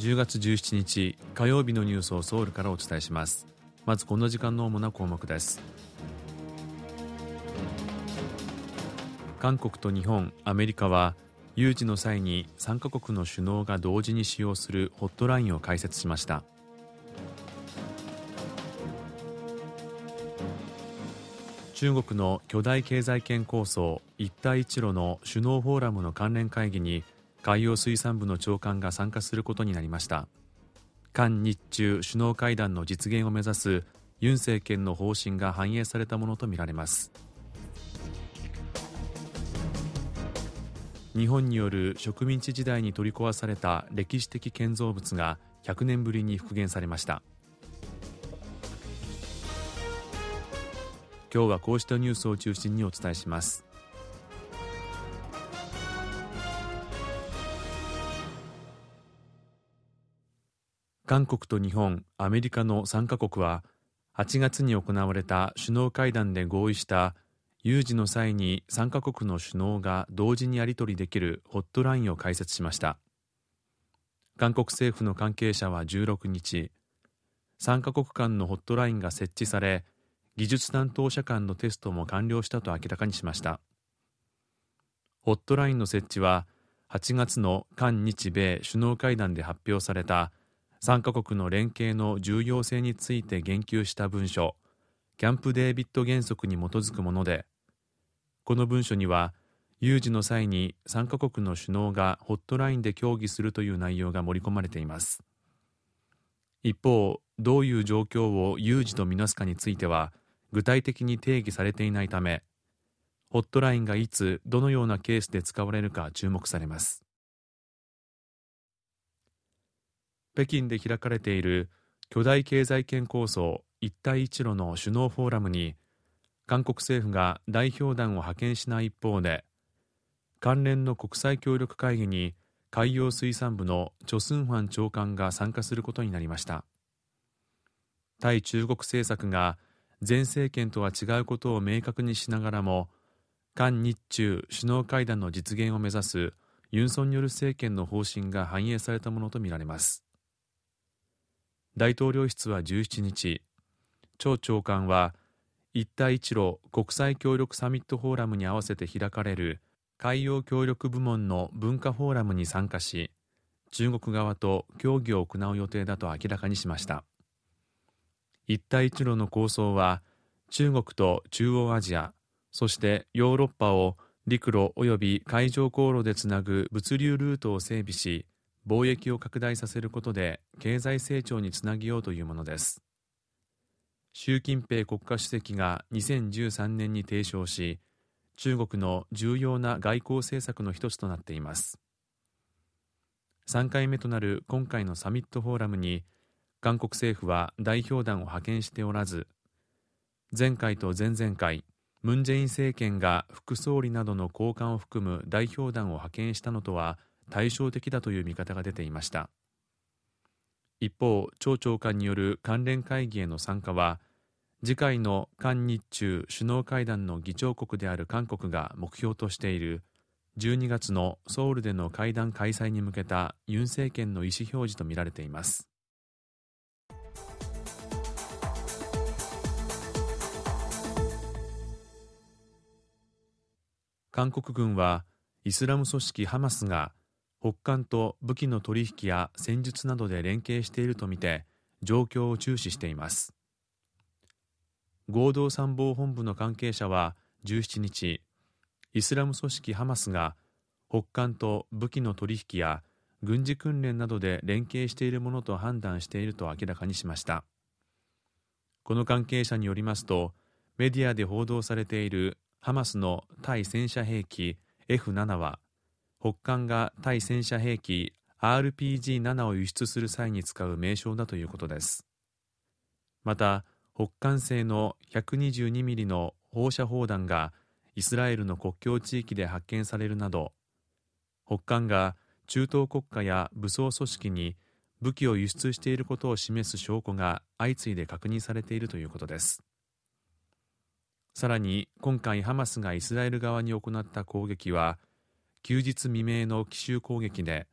10月17日火曜日のニュースをソウルからお伝えします。まずこの時間の主な項目です。韓国と日本、アメリカは有事の際に3カ国の首脳が同時に使用するホットラインを開設しました。中国の巨大経済圏構想一帯一路の首脳フォーラムの関連会議に海洋水産部の長官が参加することになりました。韓日中首脳会談の実現を目指すユン政権の方針が反映されたものとみられます。日本による植民地時代に取り壊された歴史的建造物が100年ぶりに復元されました。今日はこうしたニュースを中心にお伝えします。韓国と日本、アメリカの3カ国は8月に行われた首脳会談で合意した有事の際に3カ国の首脳が同時にやり取りできるホットラインを開設しました。韓国政府の関係者は16日3カ国間のホットラインが設置され技術担当者間のテストも完了したと明らかにしました。ホットラインの設置は8月の韓日米首脳会談で発表された3カ国の連携の重要性について言及した文書キャンプ・デービッド原則に基づくものでこの文書には有事の際に3カ国の首脳がホットラインで協議するという内容が盛り込まれています。一方どういう状況を有事とみなすかについては具体的に定義されていないためホットラインがいつどのようなケースで使われるか注目されます。北京で開かれている巨大経済圏構想一帯一路の首脳フォーラムに韓国政府が代表団を派遣しない一方で関連の国際協力会議に海洋水産部のチョ・スンファン長官が参加することになりました。対中国政策が前政権とは違うことを明確にしながらも韓日中首脳会談の実現を目指すユン・ソンニョル政権の方針が反映されたものとみられます。大統領室は17日張長官は一帯一路国際協力サミットフォーラムに合わせて開かれる海洋協力部門の文化フォーラムに参加し中国側と協議を行う予定だと明らかにしました。一帯一路の構想は中国と中央アジアそしてヨーロッパを陸路及び海上航路でつなぐ物流ルートを整備し貿易を拡大させることで経済成長につなげようというものです。習近平国家主席が2013年に提唱し中国の重要な外交政策の一つとなっています。3回目となる今回のサミットフォーラムに韓国政府は代表団を派遣しておらず前回と前々回ムン・ジェイン政権が副総理などの高官を含む代表団を派遣したのとは対照的だという見方が出ていました。一方町長官による関連会議への参加は次回の韓日中首脳会談の議長国である韓国が目標としている12月のソウルでの会談開催に向けたユン政権の意思表示とみられています。韓国軍はイスラム組織ハマスが北韓と武器の取引や戦術などで連携しているとみて状況を注視しています。合同参謀本部の関係者は17日イスラム組織ハマスが北韓と武器の取引や軍事訓練などで連携しているものと判断していると明らかにしました。この関係者によりますとメディアで報道されているハマスの対戦車兵器 F7 は北韓が対戦車兵器 RPG7 を輸出する際に使う名称だということです。また北韓製の 122mm の放射砲弾がイスラエルの国境地域で発見されるなど北韓が中東国家や武装組織に武器を輸出していることを示す証拠が相次いで確認されているということです。さらに今回ハマスがイスラエル側に行った攻撃は休日未明の奇襲攻撃で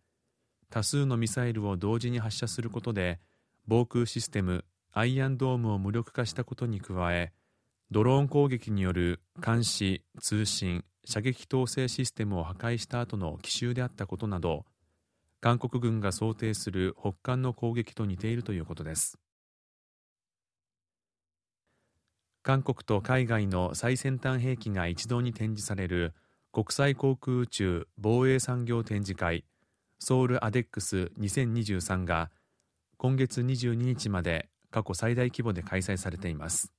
多数のミサイルを同時に発射することで防空システムアイアンドームを無力化したことに加えドローン攻撃による監視通信射撃統制システムを破壊した後の奇襲であったことなど韓国軍が想定する北韓の攻撃と似ているということです。韓国と海外の最先端兵器が一堂に展示される国際航空宇宙防衛産業展示会ソウルアデックス2023が今月22日まで過去最大規模で開催されています。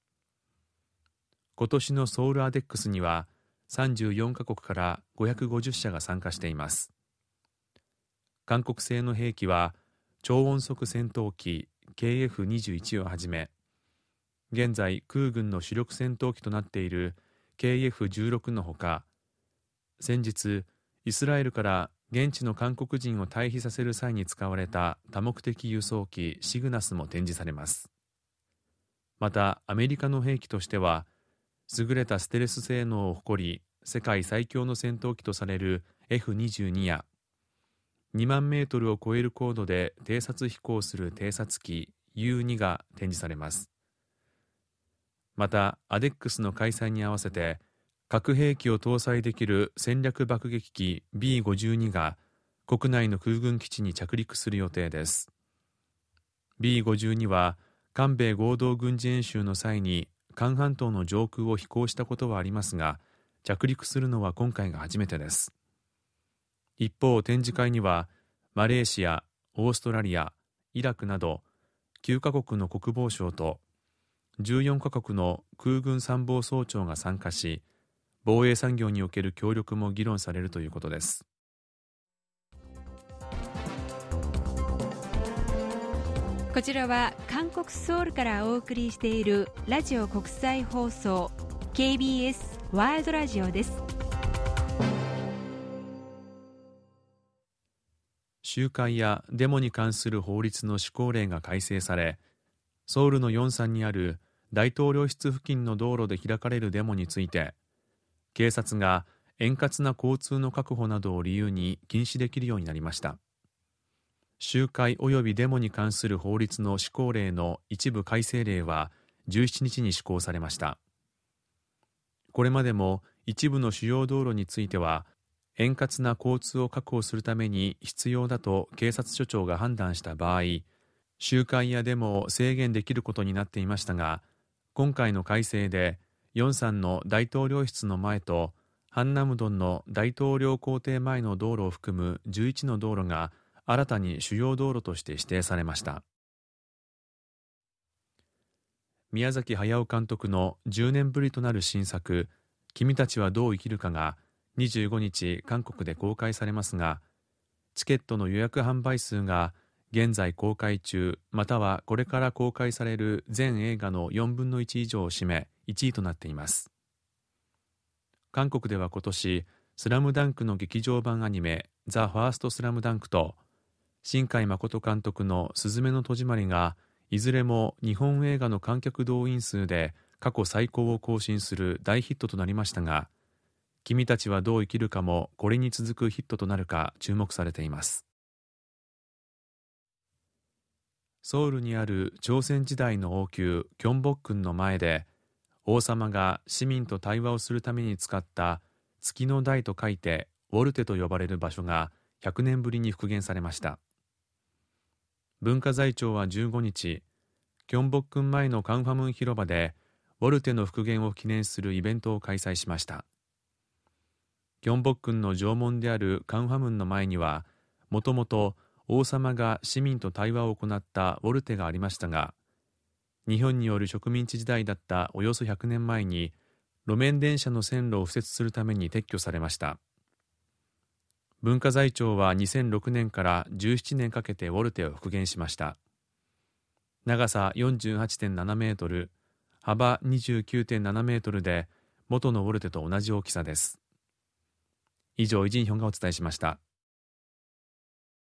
今年のソウルアデックスには34カ国から550社が参加しています。韓国製の兵器は超音速戦闘機 KF21 をはじめ現在空軍の主力戦闘機となっている KF16 のほか先日イスラエルから現地の韓国人を退避させる際に使われた多目的輸送機シグナスも展示されます。またアメリカの兵器としては優れたステレス性能を誇り世界最強の戦闘機とされる F22 や2万メートルを超える高度で偵察飛行する偵察機 U2 が展示されます。またアデックスの開催に合わせて核兵器を搭載できる戦略爆撃機 B52 が国内の空軍基地に着陸する予定です。B52 は韓米合同軍事演習の際に韓半島の上空を飛行したことはありますが着陸するのは今回が初めてです。一方展示会にはマレーシアオーストラリアイラクなど9カ国の国防省と14カ国の空軍参謀総長が参加し防衛産業における協力も議論されるということです。こちらは韓国ソウルからお送りしているラジオ国際放送 KBS ワールドラジオです。集会やデモに関する法律の施行令が改正されソウルのヨンサンにある大統領室付近の道路で開かれるデモについて警察が円滑な交通の確保などを理由に禁止できるようになりました。集会及びデモに関する法律の施行令の一部改正令は17日に施行されました。これまでも一部の主要道路については円滑な交通を確保するために必要だと警察署長が判断した場合集会やデモを制限できることになっていましたが今回の改正でヨンサンの大統領室の前とハンナムドンの大統領公邸前の道路を含む11の道路が新たに主要道路として指定されました。宮崎駿監督の10年ぶりとなる新作「君たちはどう生きるか」が25日韓国で公開されますがチケットの予約販売数が現在公開中またはこれから公開される全映画の4分の1以上を占め1位となっています。韓国では今年「スラムダンクの劇場版アニメ「ザ・ファーストスラムダンクと新海誠監督の「すずめの戸締まり」がいずれも日本映画の観客動員数で過去最高を更新する大ヒットとなりましたが「君たちはどう生きるか」もこれに続くヒットとなるか注目されています。ソウルにある朝鮮時代の王宮キョンボックンの前で王様が市民と対話をするために使った月の台と書いてウォルテと呼ばれる場所が100年ぶりに復元されました。文化財庁は15日キョンボックン前のカンファムン広場でウォルテの復元を記念するイベントを開催しました。キョンボックンの縄文であるカンファムンの前にはもともと王様が市民と対話を行ったウォルテがありましたが日本による植民地時代だったおよそ100年前に路面電車の線路を敷設するために撤去されました。文化財庁は2006年から17年かけてウォルテを復元しました。長さ48.7メートル幅29.7メートルで元のウォルテと同じ大きさです。以上イジンヒョンがお伝えしました。